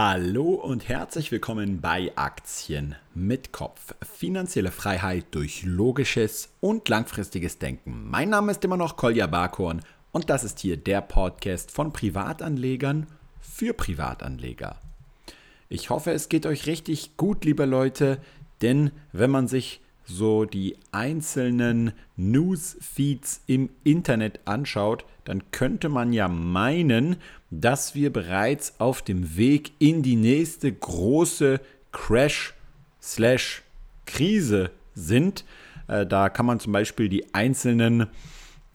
Hallo und herzlich willkommen bei Aktien mit Kopf. Finanzielle Freiheit durch logisches und langfristiges Denken. Mein Name ist immer noch Kolja Barkhorn und das ist hier der Podcast von Privatanlegern für Privatanleger. Ich hoffe, es geht euch richtig gut, liebe Leute, denn wenn man sich so die einzelnen Newsfeeds im Internet anschaut, dann könnte man ja meinen, dass wir bereits auf dem Weg in die nächste große Crash-Krise sind. Äh, da kann man zum Beispiel die einzelnen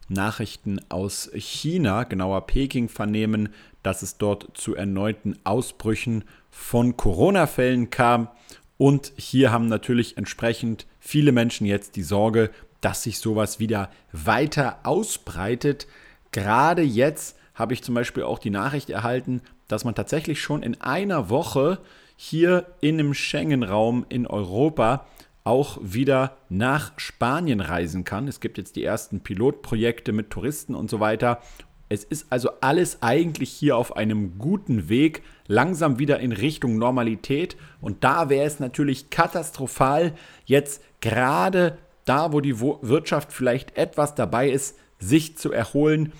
Nachrichten aus China, genauer Peking, vernehmen, dass es dort zu erneuten Ausbrüchen von Corona-Fällen kam. Und hier haben natürlich entsprechend viele Menschen jetzt die Sorge, dass sich sowas wieder weiter ausbreitet. Gerade jetzt habe ich zum Beispiel auch die Nachricht erhalten, dass man tatsächlich schon in einer Woche hier in dem Schengen-Raum in Europa auch wieder nach Spanien reisen kann. Es gibt jetzt die ersten Pilotprojekte mit Touristen und so weiter. Es ist also alles eigentlich hier auf einem guten Weg, langsam wieder in Richtung Normalität. Und da wäre es natürlich katastrophal, jetzt gerade da, wo die Wirtschaft vielleicht etwas dabei ist, sich zu erholen,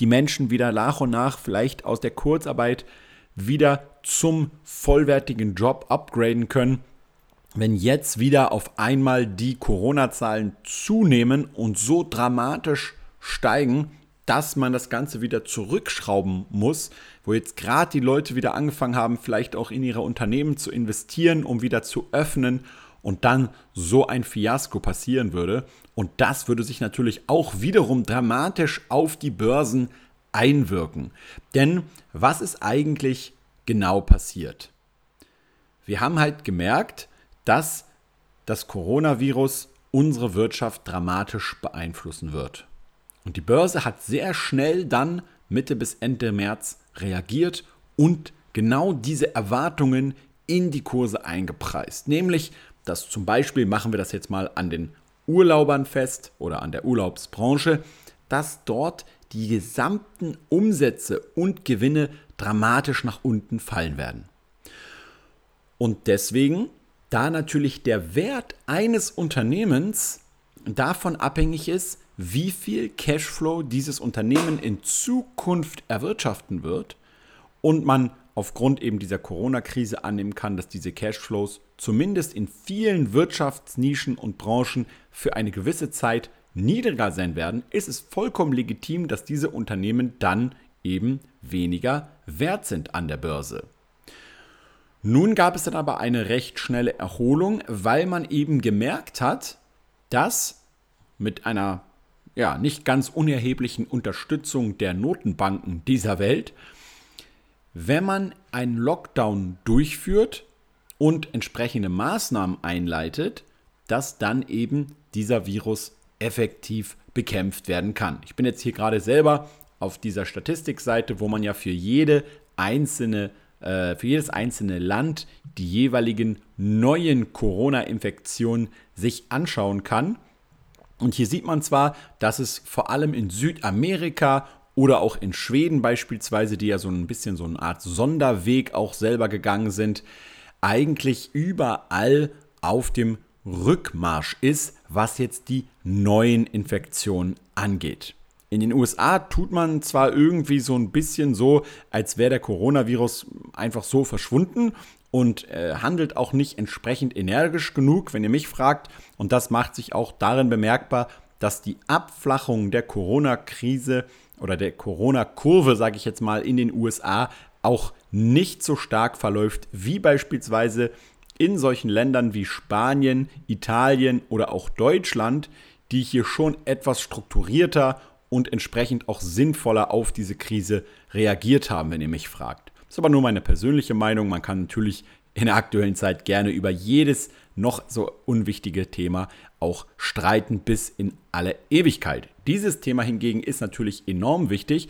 die Menschen wieder nach und nach vielleicht aus der Kurzarbeit wieder zum vollwertigen Job upgraden können. Wenn jetzt wieder auf einmal die Corona-Zahlen zunehmen und so dramatisch steigen, dass man das Ganze wieder zurückschrauben muss, wo jetzt gerade die Leute wieder angefangen haben, vielleicht auch in ihre Unternehmen zu investieren, um wieder zu öffnen und dann so ein Fiasko passieren würde. Und das würde sich natürlich auch wiederum dramatisch auf die Börsen einwirken. Denn was ist eigentlich genau passiert? Wir haben halt gemerkt, dass das Coronavirus unsere Wirtschaft dramatisch beeinflussen wird. Und die Börse hat sehr schnell dann Mitte bis Ende März reagiert und genau diese Erwartungen in die Kurse eingepreist. Nämlich, dass zum Beispiel, machen wir das jetzt mal an den Urlaubern fest oder an der Urlaubsbranche, dass dort die gesamten Umsätze und Gewinne dramatisch nach unten fallen werden. Und deswegen, da natürlich der Wert eines Unternehmens davon abhängig ist, wie viel Cashflow dieses Unternehmen in Zukunft erwirtschaften wird und man aufgrund eben dieser Corona-Krise annehmen kann, dass diese Cashflows zumindest in vielen Wirtschaftsnischen und Branchen für eine gewisse Zeit niedriger sein werden, ist es vollkommen legitim, dass diese Unternehmen dann eben weniger wert sind an der Börse. Nun gab es dann aber eine recht schnelle Erholung, weil man eben gemerkt hat, dass mit einer ja, nicht ganz unerheblichen Unterstützung der Notenbanken dieser Welt wenn man einen Lockdown durchführt und entsprechende Maßnahmen einleitet, dass dann eben dieser Virus effektiv bekämpft werden kann. Ich bin jetzt hier gerade selber auf dieser Statistikseite, wo man ja für jede einzelne äh, für jedes einzelne Land die jeweiligen neuen Corona-Infektionen sich anschauen kann. Und hier sieht man zwar, dass es vor allem in Südamerika oder auch in Schweden beispielsweise, die ja so ein bisschen so eine Art Sonderweg auch selber gegangen sind, eigentlich überall auf dem Rückmarsch ist, was jetzt die neuen Infektionen angeht. In den USA tut man zwar irgendwie so ein bisschen so, als wäre der Coronavirus einfach so verschwunden und äh, handelt auch nicht entsprechend energisch genug, wenn ihr mich fragt. Und das macht sich auch darin bemerkbar, dass die Abflachung der Corona-Krise oder der Corona-Kurve, sage ich jetzt mal, in den USA auch nicht so stark verläuft wie beispielsweise in solchen Ländern wie Spanien, Italien oder auch Deutschland, die hier schon etwas strukturierter und entsprechend auch sinnvoller auf diese Krise reagiert haben, wenn ihr mich fragt. Das ist aber nur meine persönliche Meinung. Man kann natürlich in der aktuellen Zeit gerne über jedes noch so unwichtige Thema auch streiten bis in alle Ewigkeit. Dieses Thema hingegen ist natürlich enorm wichtig,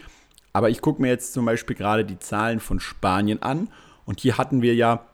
aber ich gucke mir jetzt zum Beispiel gerade die Zahlen von Spanien an und hier hatten wir ja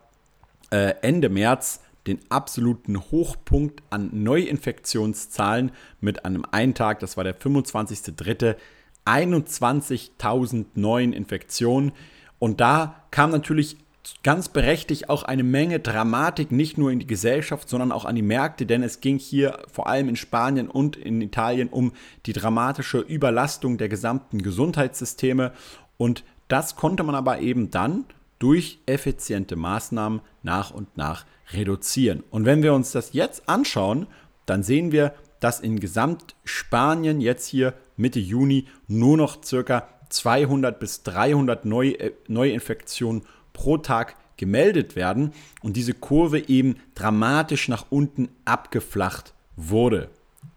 äh, Ende März den absoluten Hochpunkt an Neuinfektionszahlen mit einem einen Tag, das war der 25.03., 21.000 neuen Infektionen. Und da kam natürlich ganz berechtigt auch eine Menge Dramatik, nicht nur in die Gesellschaft, sondern auch an die Märkte, denn es ging hier vor allem in Spanien und in Italien um die dramatische Überlastung der gesamten Gesundheitssysteme. Und das konnte man aber eben dann durch effiziente Maßnahmen nach und nach reduzieren. Und wenn wir uns das jetzt anschauen, dann sehen wir, dass in Gesamtspanien jetzt hier Mitte Juni nur noch circa 200 bis 300 Neu äh, Neuinfektionen pro Tag gemeldet werden und diese Kurve eben dramatisch nach unten abgeflacht wurde.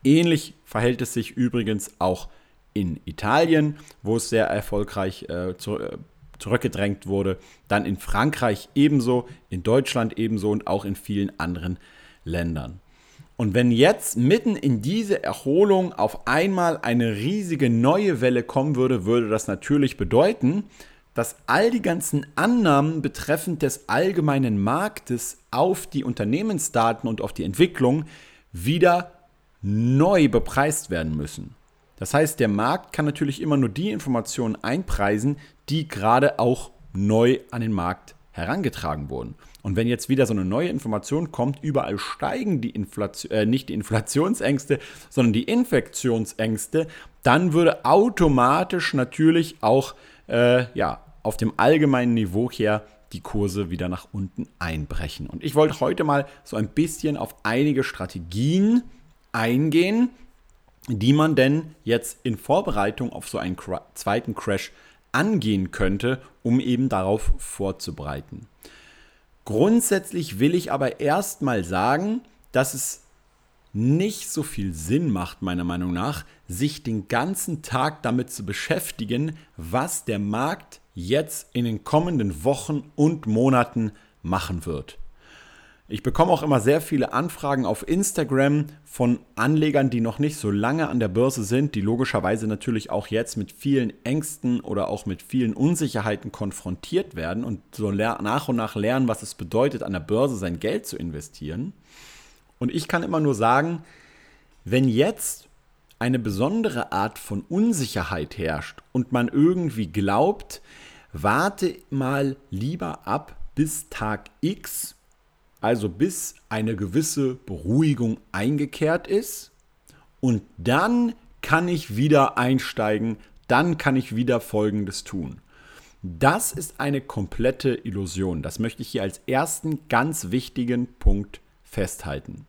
Ähnlich verhält es sich übrigens auch in Italien, wo es sehr erfolgreich äh, zu, äh, zurückgedrängt wurde, dann in Frankreich ebenso, in Deutschland ebenso und auch in vielen anderen Ländern. Und wenn jetzt mitten in diese Erholung auf einmal eine riesige neue Welle kommen würde, würde das natürlich bedeuten, dass all die ganzen Annahmen betreffend des allgemeinen Marktes auf die Unternehmensdaten und auf die Entwicklung wieder neu bepreist werden müssen. Das heißt, der Markt kann natürlich immer nur die Informationen einpreisen, die gerade auch neu an den Markt herangetragen wurden. Und wenn jetzt wieder so eine neue Information kommt, überall steigen die Inflation, äh, nicht die Inflationsängste, sondern die Infektionsängste, dann würde automatisch natürlich auch äh, ja, auf dem allgemeinen Niveau her die Kurse wieder nach unten einbrechen. Und ich wollte heute mal so ein bisschen auf einige Strategien eingehen, die man denn jetzt in Vorbereitung auf so einen zweiten Crash angehen könnte, um eben darauf vorzubereiten. Grundsätzlich will ich aber erstmal sagen, dass es nicht so viel Sinn macht, meiner Meinung nach, sich den ganzen Tag damit zu beschäftigen, was der Markt jetzt in den kommenden Wochen und Monaten machen wird. Ich bekomme auch immer sehr viele Anfragen auf Instagram von Anlegern, die noch nicht so lange an der Börse sind, die logischerweise natürlich auch jetzt mit vielen Ängsten oder auch mit vielen Unsicherheiten konfrontiert werden und so nach und nach lernen, was es bedeutet, an der Börse sein Geld zu investieren. Und ich kann immer nur sagen, wenn jetzt eine besondere Art von Unsicherheit herrscht und man irgendwie glaubt, warte mal lieber ab bis Tag X also bis eine gewisse Beruhigung eingekehrt ist. Und dann kann ich wieder einsteigen, dann kann ich wieder Folgendes tun. Das ist eine komplette Illusion. Das möchte ich hier als ersten ganz wichtigen Punkt festhalten.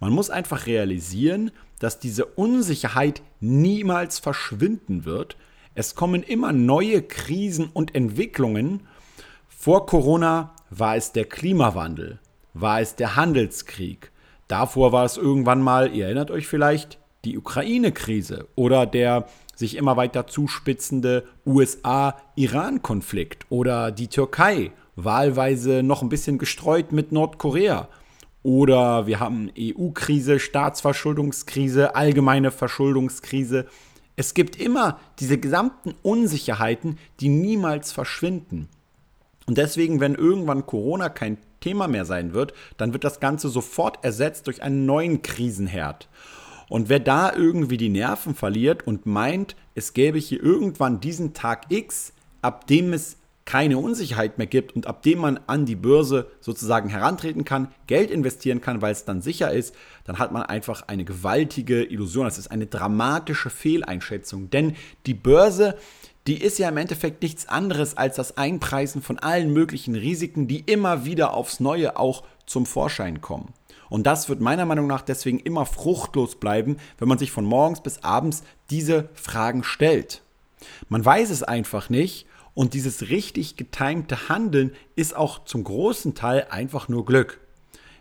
Man muss einfach realisieren, dass diese Unsicherheit niemals verschwinden wird. Es kommen immer neue Krisen und Entwicklungen. Vor Corona war es der Klimawandel war es der Handelskrieg. Davor war es irgendwann mal, ihr erinnert euch vielleicht, die Ukraine-Krise oder der sich immer weiter zuspitzende USA-Iran-Konflikt oder die Türkei, wahlweise noch ein bisschen gestreut mit Nordkorea. Oder wir haben EU-Krise, Staatsverschuldungskrise, allgemeine Verschuldungskrise. Es gibt immer diese gesamten Unsicherheiten, die niemals verschwinden. Und deswegen, wenn irgendwann Corona kein Thema mehr sein wird, dann wird das Ganze sofort ersetzt durch einen neuen Krisenherd. Und wer da irgendwie die Nerven verliert und meint, es gäbe hier irgendwann diesen Tag X, ab dem es keine Unsicherheit mehr gibt und ab dem man an die Börse sozusagen herantreten kann, Geld investieren kann, weil es dann sicher ist, dann hat man einfach eine gewaltige Illusion. Das ist eine dramatische Fehleinschätzung. Denn die Börse die ist ja im Endeffekt nichts anderes als das Einpreisen von allen möglichen Risiken, die immer wieder aufs Neue auch zum Vorschein kommen. Und das wird meiner Meinung nach deswegen immer fruchtlos bleiben, wenn man sich von morgens bis abends diese Fragen stellt. Man weiß es einfach nicht und dieses richtig getimte Handeln ist auch zum großen Teil einfach nur Glück.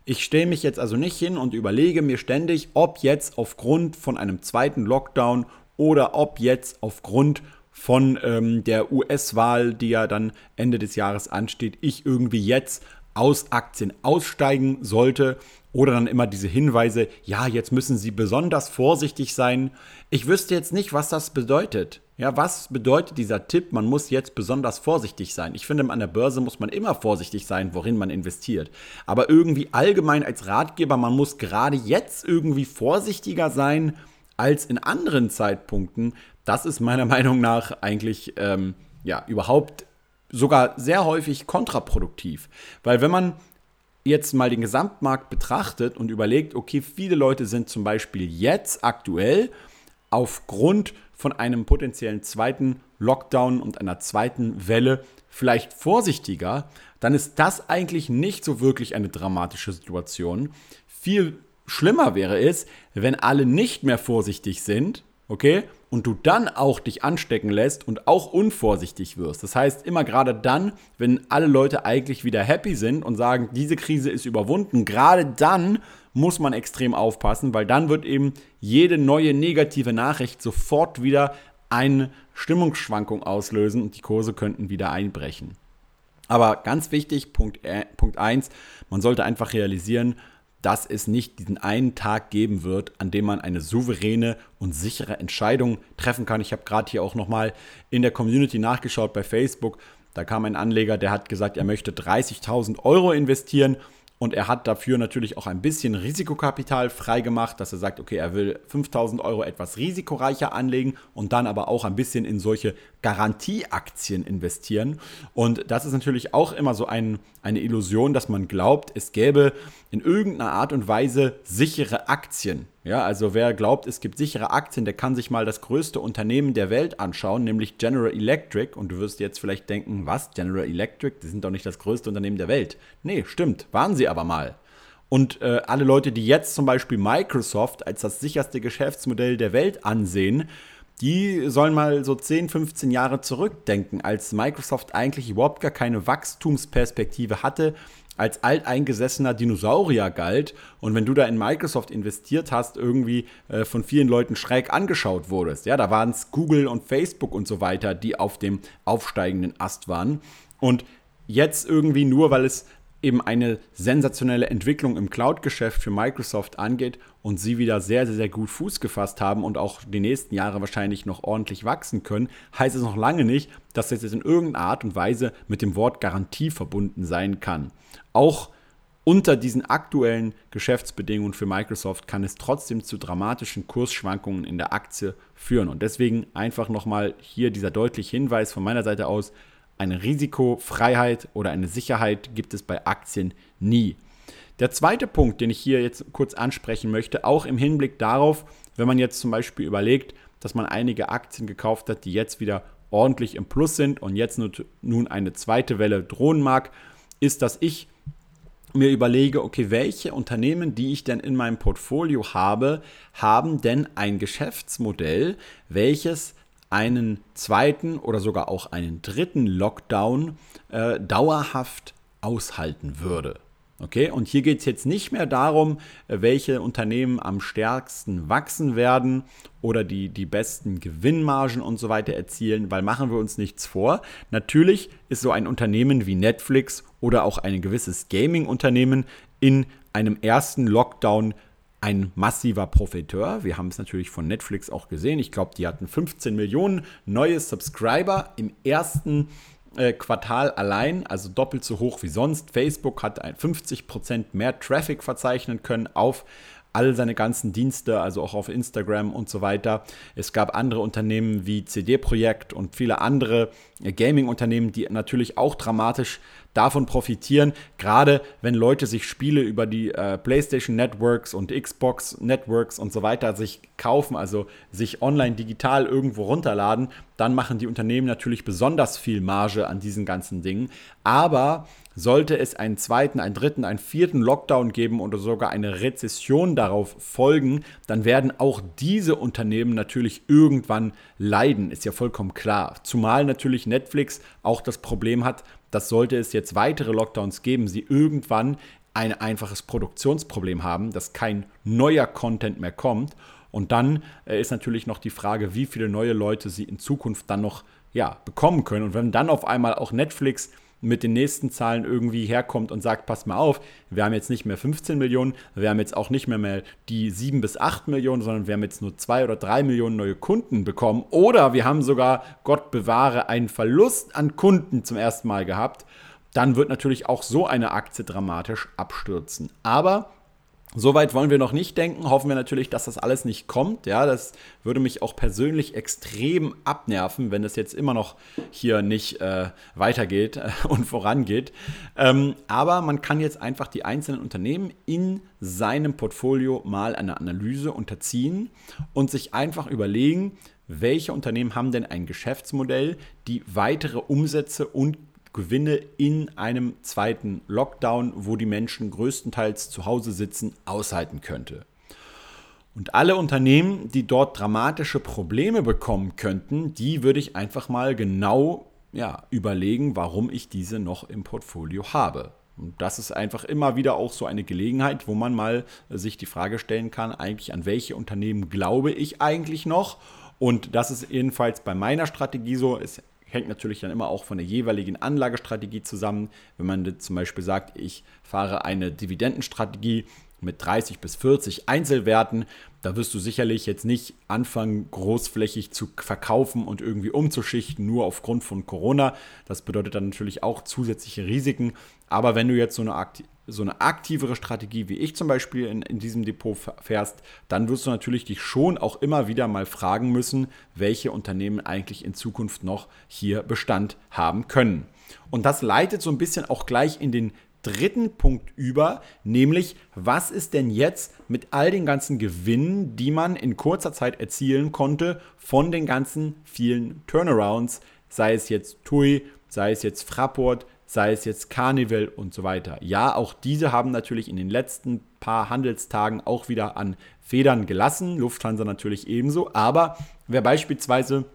Ich stelle mich jetzt also nicht hin und überlege mir ständig, ob jetzt aufgrund von einem zweiten Lockdown oder ob jetzt aufgrund von ähm, der US-Wahl, die ja dann Ende des Jahres ansteht, ich irgendwie jetzt aus Aktien aussteigen sollte oder dann immer diese Hinweise, ja, jetzt müssen Sie besonders vorsichtig sein. Ich wüsste jetzt nicht, was das bedeutet. Ja, was bedeutet dieser Tipp, man muss jetzt besonders vorsichtig sein? Ich finde, an der Börse muss man immer vorsichtig sein, worin man investiert. Aber irgendwie allgemein als Ratgeber, man muss gerade jetzt irgendwie vorsichtiger sein als in anderen Zeitpunkten, das ist meiner Meinung nach eigentlich ähm, ja überhaupt sogar sehr häufig kontraproduktiv. Weil wenn man jetzt mal den Gesamtmarkt betrachtet und überlegt, okay, viele Leute sind zum Beispiel jetzt aktuell aufgrund von einem potenziellen zweiten Lockdown und einer zweiten Welle vielleicht vorsichtiger, dann ist das eigentlich nicht so wirklich eine dramatische Situation. Viel schlimmer wäre es, wenn alle nicht mehr vorsichtig sind, okay, und du dann auch dich anstecken lässt und auch unvorsichtig wirst. Das heißt, immer gerade dann, wenn alle Leute eigentlich wieder happy sind und sagen, diese Krise ist überwunden, gerade dann muss man extrem aufpassen, weil dann wird eben jede neue negative Nachricht sofort wieder eine Stimmungsschwankung auslösen und die Kurse könnten wieder einbrechen. Aber ganz wichtig, Punkt, äh, Punkt 1, man sollte einfach realisieren, dass es nicht diesen einen Tag geben wird, an dem man eine souveräne und sichere Entscheidung treffen kann. Ich habe gerade hier auch nochmal in der Community nachgeschaut bei Facebook. Da kam ein Anleger, der hat gesagt, er möchte 30.000 Euro investieren und er hat dafür natürlich auch ein bisschen Risikokapital freigemacht, dass er sagt, okay, er will 5000 Euro etwas risikoreicher anlegen und dann aber auch ein bisschen in solche Garantieaktien investieren. Und das ist natürlich auch immer so ein, eine Illusion, dass man glaubt, es gäbe in irgendeiner Art und Weise sichere Aktien. Ja, also wer glaubt, es gibt sichere Aktien, der kann sich mal das größte Unternehmen der Welt anschauen, nämlich General Electric. Und du wirst jetzt vielleicht denken, was? General Electric? Die sind doch nicht das größte Unternehmen der Welt. Nee, stimmt, waren sie aber mal. Und äh, alle Leute, die jetzt zum Beispiel Microsoft als das sicherste Geschäftsmodell der Welt ansehen, die sollen mal so 10, 15 Jahre zurückdenken, als Microsoft eigentlich überhaupt gar keine Wachstumsperspektive hatte, als alteingesessener Dinosaurier galt und wenn du da in Microsoft investiert hast, irgendwie äh, von vielen Leuten schräg angeschaut wurdest. Ja, da waren es Google und Facebook und so weiter, die auf dem aufsteigenden Ast waren. Und jetzt irgendwie nur, weil es eben eine sensationelle Entwicklung im Cloud-Geschäft für Microsoft angeht und sie wieder sehr, sehr, sehr gut Fuß gefasst haben und auch die nächsten Jahre wahrscheinlich noch ordentlich wachsen können, heißt es noch lange nicht, dass das jetzt in irgendeiner Art und Weise mit dem Wort Garantie verbunden sein kann. Auch unter diesen aktuellen Geschäftsbedingungen für Microsoft kann es trotzdem zu dramatischen Kursschwankungen in der Aktie führen. Und deswegen einfach nochmal hier dieser deutliche Hinweis von meiner Seite aus, eine Risikofreiheit oder eine Sicherheit gibt es bei Aktien nie. Der zweite Punkt, den ich hier jetzt kurz ansprechen möchte, auch im Hinblick darauf, wenn man jetzt zum Beispiel überlegt, dass man einige Aktien gekauft hat, die jetzt wieder ordentlich im Plus sind und jetzt nun eine zweite Welle drohen mag, ist, dass ich mir überlege, okay, welche Unternehmen, die ich denn in meinem Portfolio habe, haben denn ein Geschäftsmodell, welches einen zweiten oder sogar auch einen dritten Lockdown äh, dauerhaft aushalten würde. Okay, und hier geht es jetzt nicht mehr darum, äh, welche Unternehmen am stärksten wachsen werden oder die, die besten Gewinnmargen und so weiter erzielen, weil machen wir uns nichts vor. Natürlich ist so ein Unternehmen wie Netflix oder auch ein gewisses Gaming-Unternehmen in einem ersten Lockdown ein massiver Profiteur. Wir haben es natürlich von Netflix auch gesehen. Ich glaube, die hatten 15 Millionen neue Subscriber im ersten äh, Quartal allein, also doppelt so hoch wie sonst. Facebook hat 50% mehr Traffic verzeichnen können auf all seine ganzen Dienste, also auch auf Instagram und so weiter. Es gab andere Unternehmen wie CD Projekt und viele andere Gaming-Unternehmen, die natürlich auch dramatisch davon profitieren, gerade wenn Leute sich Spiele über die äh, PlayStation Networks und Xbox Networks und so weiter sich kaufen, also sich online digital irgendwo runterladen, dann machen die Unternehmen natürlich besonders viel Marge an diesen ganzen Dingen. Aber sollte es einen zweiten, einen dritten, einen vierten Lockdown geben oder sogar eine Rezession darauf folgen, dann werden auch diese Unternehmen natürlich irgendwann leiden, ist ja vollkommen klar. Zumal natürlich Netflix auch das Problem hat, dass sollte es jetzt weitere Lockdowns geben, sie irgendwann ein einfaches Produktionsproblem haben, dass kein neuer Content mehr kommt. Und dann äh, ist natürlich noch die Frage, wie viele neue Leute sie in Zukunft dann noch ja, bekommen können. Und wenn dann auf einmal auch Netflix mit den nächsten Zahlen irgendwie herkommt und sagt, pass mal auf, wir haben jetzt nicht mehr 15 Millionen, wir haben jetzt auch nicht mehr, mehr die 7 bis 8 Millionen, sondern wir haben jetzt nur 2 oder 3 Millionen neue Kunden bekommen. Oder wir haben sogar, Gott bewahre, einen Verlust an Kunden zum ersten Mal gehabt. Dann wird natürlich auch so eine Aktie dramatisch abstürzen. Aber Soweit wollen wir noch nicht denken. Hoffen wir natürlich, dass das alles nicht kommt. Ja, das würde mich auch persönlich extrem abnerven, wenn es jetzt immer noch hier nicht äh, weitergeht äh, und vorangeht. Ähm, aber man kann jetzt einfach die einzelnen Unternehmen in seinem Portfolio mal einer Analyse unterziehen und sich einfach überlegen, welche Unternehmen haben denn ein Geschäftsmodell, die weitere Umsätze und Gewinne in einem zweiten Lockdown, wo die Menschen größtenteils zu Hause sitzen, aushalten könnte. Und alle Unternehmen, die dort dramatische Probleme bekommen könnten, die würde ich einfach mal genau ja, überlegen, warum ich diese noch im Portfolio habe. Und das ist einfach immer wieder auch so eine Gelegenheit, wo man mal sich die Frage stellen kann, eigentlich an welche Unternehmen glaube ich eigentlich noch? Und das ist jedenfalls bei meiner Strategie so. Es hängt natürlich dann immer auch von der jeweiligen Anlagestrategie zusammen. Wenn man zum Beispiel sagt, ich fahre eine Dividendenstrategie mit 30 bis 40 Einzelwerten, da wirst du sicherlich jetzt nicht anfangen, großflächig zu verkaufen und irgendwie umzuschichten, nur aufgrund von Corona. Das bedeutet dann natürlich auch zusätzliche Risiken. Aber wenn du jetzt so eine, so eine aktivere Strategie wie ich zum Beispiel in, in diesem Depot fährst, dann wirst du natürlich dich schon auch immer wieder mal fragen müssen, welche Unternehmen eigentlich in Zukunft noch hier Bestand haben können. Und das leitet so ein bisschen auch gleich in den dritten Punkt über, nämlich was ist denn jetzt mit all den ganzen Gewinnen, die man in kurzer Zeit erzielen konnte von den ganzen vielen Turnarounds, sei es jetzt TUI, sei es jetzt Fraport, sei es jetzt Carnival und so weiter. Ja, auch diese haben natürlich in den letzten paar Handelstagen auch wieder an Federn gelassen, Lufthansa natürlich ebenso, aber wer beispielsweise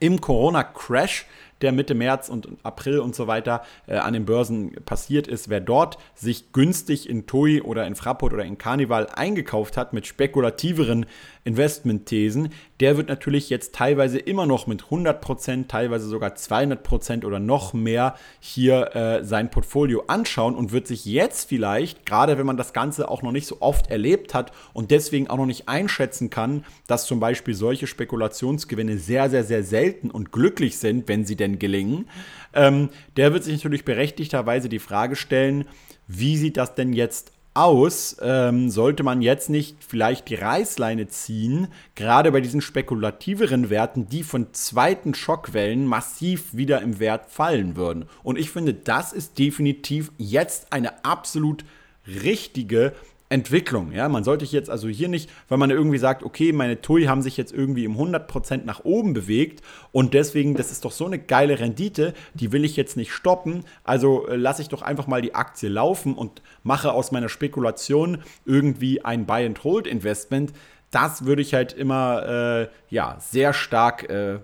im Corona-Crash der Mitte März und April und so weiter äh, an den Börsen passiert ist, wer dort sich günstig in TUI oder in Fraport oder in Carnival eingekauft hat mit spekulativeren Investmentthesen, der wird natürlich jetzt teilweise immer noch mit 100%, teilweise sogar 200% oder noch mehr hier äh, sein Portfolio anschauen und wird sich jetzt vielleicht, gerade wenn man das Ganze auch noch nicht so oft erlebt hat und deswegen auch noch nicht einschätzen kann, dass zum Beispiel solche Spekulationsgewinne sehr, sehr, sehr selten und glücklich sind, wenn sie denn gelingen, ähm, der wird sich natürlich berechtigterweise die Frage stellen, wie sieht das denn jetzt aus, ähm, sollte man jetzt nicht vielleicht die Reißleine ziehen, gerade bei diesen spekulativeren Werten, die von zweiten Schockwellen massiv wieder im Wert fallen würden. Und ich finde, das ist definitiv jetzt eine absolut richtige Entwicklung. Ja, man sollte jetzt also hier nicht, weil man irgendwie sagt, okay, meine TUI haben sich jetzt irgendwie im 100% nach oben bewegt und deswegen, das ist doch so eine geile Rendite, die will ich jetzt nicht stoppen. Also äh, lasse ich doch einfach mal die Aktie laufen und mache aus meiner Spekulation irgendwie ein Buy-and-Hold-Investment. Das würde ich halt immer äh, ja, sehr stark äh,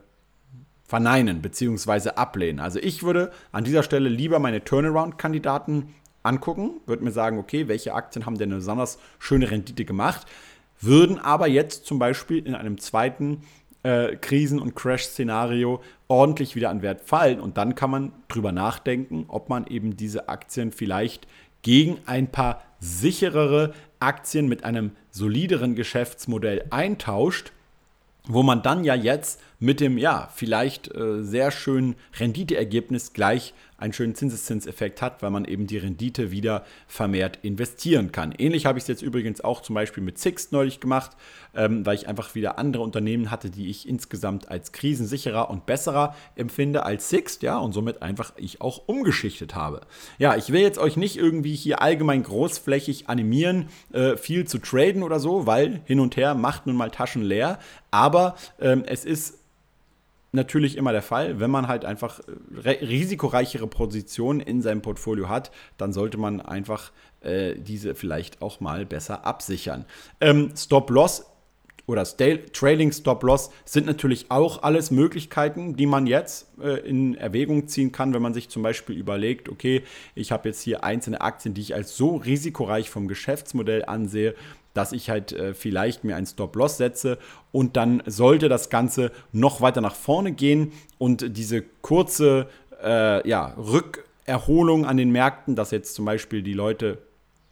verneinen bzw. ablehnen. Also ich würde an dieser Stelle lieber meine Turnaround-Kandidaten angucken, würde mir sagen, okay, welche Aktien haben denn eine besonders schöne Rendite gemacht, würden aber jetzt zum Beispiel in einem zweiten äh, Krisen- und Crash-Szenario ordentlich wieder an Wert fallen. Und dann kann man drüber nachdenken, ob man eben diese Aktien vielleicht gegen ein paar sicherere Aktien mit einem solideren Geschäftsmodell eintauscht, wo man dann ja jetzt mit dem ja vielleicht äh, sehr schönen Renditeergebnis gleich einen schönen Zinseszinseffekt hat, weil man eben die Rendite wieder vermehrt investieren kann. Ähnlich habe ich es jetzt übrigens auch zum Beispiel mit Sixt neulich gemacht, ähm, weil ich einfach wieder andere Unternehmen hatte, die ich insgesamt als krisensicherer und besserer empfinde als Sixt, ja, und somit einfach ich auch umgeschichtet habe. Ja, ich will jetzt euch nicht irgendwie hier allgemein großflächig animieren, äh, viel zu traden oder so, weil hin und her macht nun mal Taschen leer, aber ähm, es ist natürlich immer der Fall. Wenn man halt einfach äh, risikoreichere Positionen in seinem Portfolio hat, dann sollte man einfach äh, diese vielleicht auch mal besser absichern. Ähm, Stop-Loss oder Trailing Stop Loss sind natürlich auch alles Möglichkeiten, die man jetzt äh, in Erwägung ziehen kann, wenn man sich zum Beispiel überlegt, okay, ich habe jetzt hier einzelne Aktien, die ich als so risikoreich vom Geschäftsmodell ansehe, dass ich halt äh, vielleicht mir einen Stop-Loss setze und dann sollte das Ganze noch weiter nach vorne gehen und diese kurze äh, ja, Rückerholung an den Märkten, dass jetzt zum Beispiel die Leute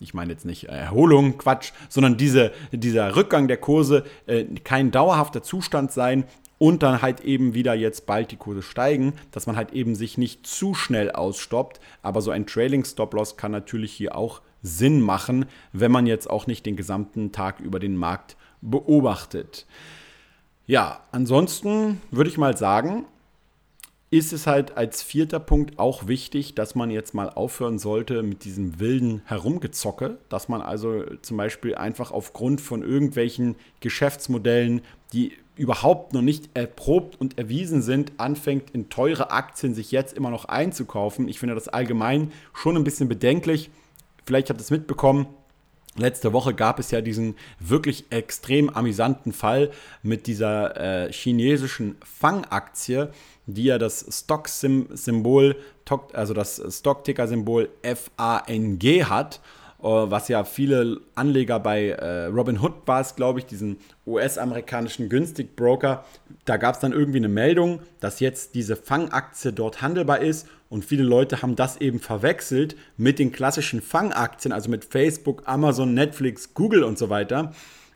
ich meine jetzt nicht Erholung, Quatsch, sondern diese, dieser Rückgang der Kurse äh, kein dauerhafter Zustand sein und dann halt eben wieder jetzt bald die Kurse steigen, dass man halt eben sich nicht zu schnell ausstoppt. Aber so ein Trailing Stop Loss kann natürlich hier auch Sinn machen, wenn man jetzt auch nicht den gesamten Tag über den Markt beobachtet. Ja, ansonsten würde ich mal sagen, ist es halt als vierter Punkt auch wichtig, dass man jetzt mal aufhören sollte mit diesem wilden Herumgezocke, dass man also zum Beispiel einfach aufgrund von irgendwelchen Geschäftsmodellen, die überhaupt noch nicht erprobt und erwiesen sind, anfängt in teure Aktien sich jetzt immer noch einzukaufen. Ich finde das allgemein schon ein bisschen bedenklich. Vielleicht habt ihr es mitbekommen, Letzte Woche gab es ja diesen wirklich extrem amüsanten Fall mit dieser äh, chinesischen Fangaktie, die ja das Stock-Symbol, also das Stock-Ticker-Symbol FANG hat, was ja viele Anleger bei äh, Robinhood war es, glaube ich, diesen US-amerikanischen Günstig-Broker, da gab es dann irgendwie eine Meldung, dass jetzt diese Fangaktie dort handelbar ist und viele Leute haben das eben verwechselt mit den klassischen Fangaktien, also mit Facebook, Amazon, Netflix, Google und so weiter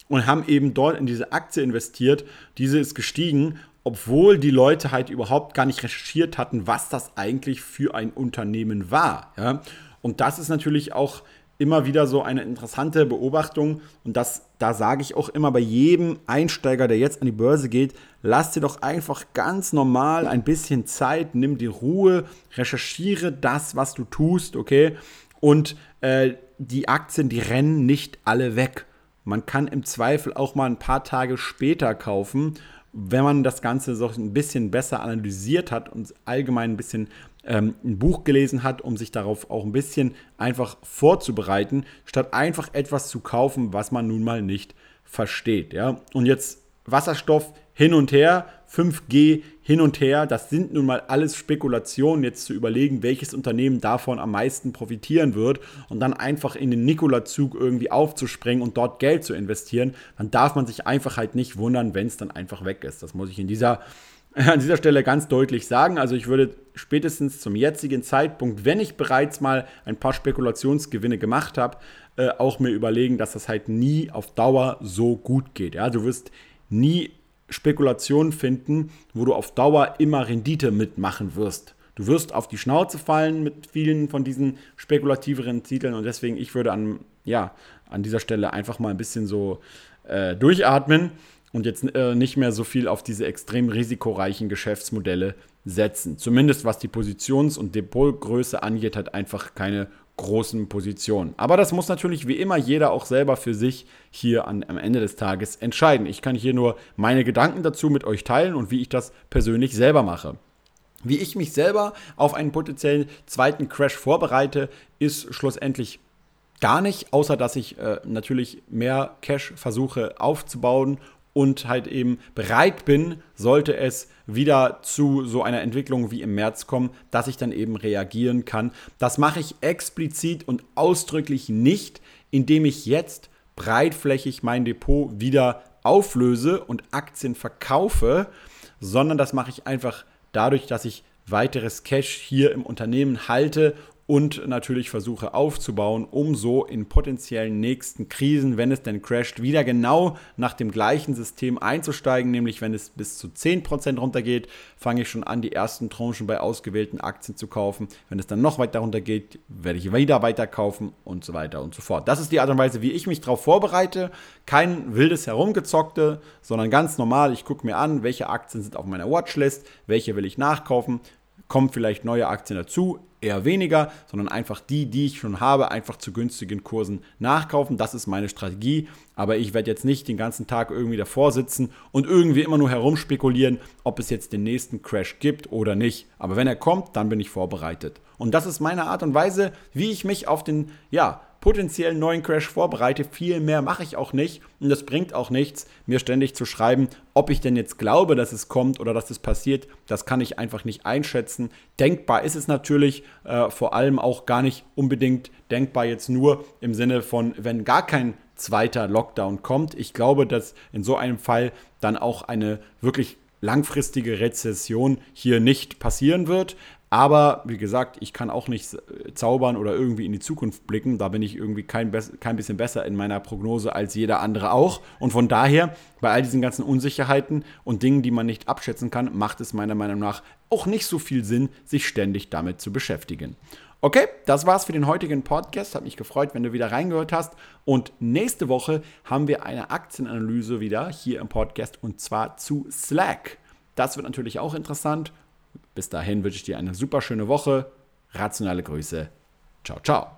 und haben eben dort in diese Aktie investiert. Diese ist gestiegen obwohl die Leute halt überhaupt gar nicht recherchiert hatten, was das eigentlich für ein Unternehmen war. Ja? Und das ist natürlich auch immer wieder so eine interessante Beobachtung und das, da sage ich auch immer bei jedem Einsteiger, der jetzt an die Börse geht, lass dir doch einfach ganz normal ein bisschen Zeit, nimm die Ruhe, recherchiere das, was du tust, okay? Und äh, die Aktien, die rennen nicht alle weg. Man kann im Zweifel auch mal ein paar Tage später kaufen wenn man das Ganze so ein bisschen besser analysiert hat und allgemein ein bisschen ähm, ein Buch gelesen hat, um sich darauf auch ein bisschen einfach vorzubereiten, statt einfach etwas zu kaufen, was man nun mal nicht versteht. Ja? Und jetzt Wasserstoff hin und her, 5G hin und her, das sind nun mal alles Spekulationen, jetzt zu überlegen, welches Unternehmen davon am meisten profitieren wird und dann einfach in den Nikola-Zug irgendwie aufzuspringen und dort Geld zu investieren, dann darf man sich einfach halt nicht wundern, wenn es dann einfach weg ist. Das muss ich in dieser, an dieser Stelle ganz deutlich sagen. Also ich würde spätestens zum jetzigen Zeitpunkt, wenn ich bereits mal ein paar Spekulationsgewinne gemacht habe, äh, auch mir überlegen, dass das halt nie auf Dauer so gut geht. Ja, du wirst nie Spekulationen finden, wo du auf Dauer immer Rendite mitmachen wirst. Du wirst auf die Schnauze fallen mit vielen von diesen spekulativeren Titeln und deswegen, ich würde an, ja, an dieser Stelle einfach mal ein bisschen so äh, durchatmen und jetzt äh, nicht mehr so viel auf diese extrem risikoreichen Geschäftsmodelle setzen. Zumindest was die Positions- und Depotgröße angeht, hat einfach keine großen Positionen. Aber das muss natürlich wie immer jeder auch selber für sich hier an, am Ende des Tages entscheiden. Ich kann hier nur meine Gedanken dazu mit euch teilen und wie ich das persönlich selber mache. Wie ich mich selber auf einen potenziellen zweiten Crash vorbereite, ist schlussendlich gar nicht, außer dass ich äh, natürlich mehr Cash versuche aufzubauen und halt eben bereit bin, sollte es wieder zu so einer Entwicklung wie im März kommen, dass ich dann eben reagieren kann. Das mache ich explizit und ausdrücklich nicht, indem ich jetzt breitflächig mein Depot wieder auflöse und Aktien verkaufe, sondern das mache ich einfach dadurch, dass ich weiteres Cash hier im Unternehmen halte und natürlich versuche aufzubauen, um so in potenziellen nächsten Krisen, wenn es denn crasht, wieder genau nach dem gleichen System einzusteigen, nämlich wenn es bis zu 10% runtergeht, fange ich schon an, die ersten Tranchen bei ausgewählten Aktien zu kaufen. Wenn es dann noch weiter runtergeht, werde ich wieder weiter kaufen und so weiter und so fort. Das ist die Art und Weise, wie ich mich darauf vorbereite. Kein wildes Herumgezockte, sondern ganz normal. Ich gucke mir an, welche Aktien sind auf meiner Watchlist, welche will ich nachkaufen, kommen vielleicht neue Aktien dazu, eher weniger, sondern einfach die, die ich schon habe, einfach zu günstigen Kursen nachkaufen. Das ist meine Strategie. Aber ich werde jetzt nicht den ganzen Tag irgendwie davor sitzen und irgendwie immer nur herumspekulieren, ob es jetzt den nächsten Crash gibt oder nicht. Aber wenn er kommt, dann bin ich vorbereitet. Und das ist meine Art und Weise, wie ich mich auf den, ja, potenziellen neuen Crash vorbereite. Viel mehr mache ich auch nicht und das bringt auch nichts, mir ständig zu schreiben, ob ich denn jetzt glaube, dass es kommt oder dass es passiert. Das kann ich einfach nicht einschätzen. Denkbar ist es natürlich, äh, vor allem auch gar nicht unbedingt denkbar jetzt nur im Sinne von, wenn gar kein zweiter Lockdown kommt. Ich glaube, dass in so einem Fall dann auch eine wirklich langfristige Rezession hier nicht passieren wird. Aber wie gesagt, ich kann auch nicht zaubern oder irgendwie in die Zukunft blicken. Da bin ich irgendwie kein, kein bisschen besser in meiner Prognose als jeder andere auch. Und von daher, bei all diesen ganzen Unsicherheiten und Dingen, die man nicht abschätzen kann, macht es meiner Meinung nach auch nicht so viel Sinn, sich ständig damit zu beschäftigen. Okay, das war's für den heutigen Podcast. Hat mich gefreut, wenn du wieder reingehört hast. Und nächste Woche haben wir eine Aktienanalyse wieder hier im Podcast und zwar zu Slack. Das wird natürlich auch interessant. Bis dahin wünsche ich dir eine super schöne Woche. Rationale Grüße. Ciao, ciao.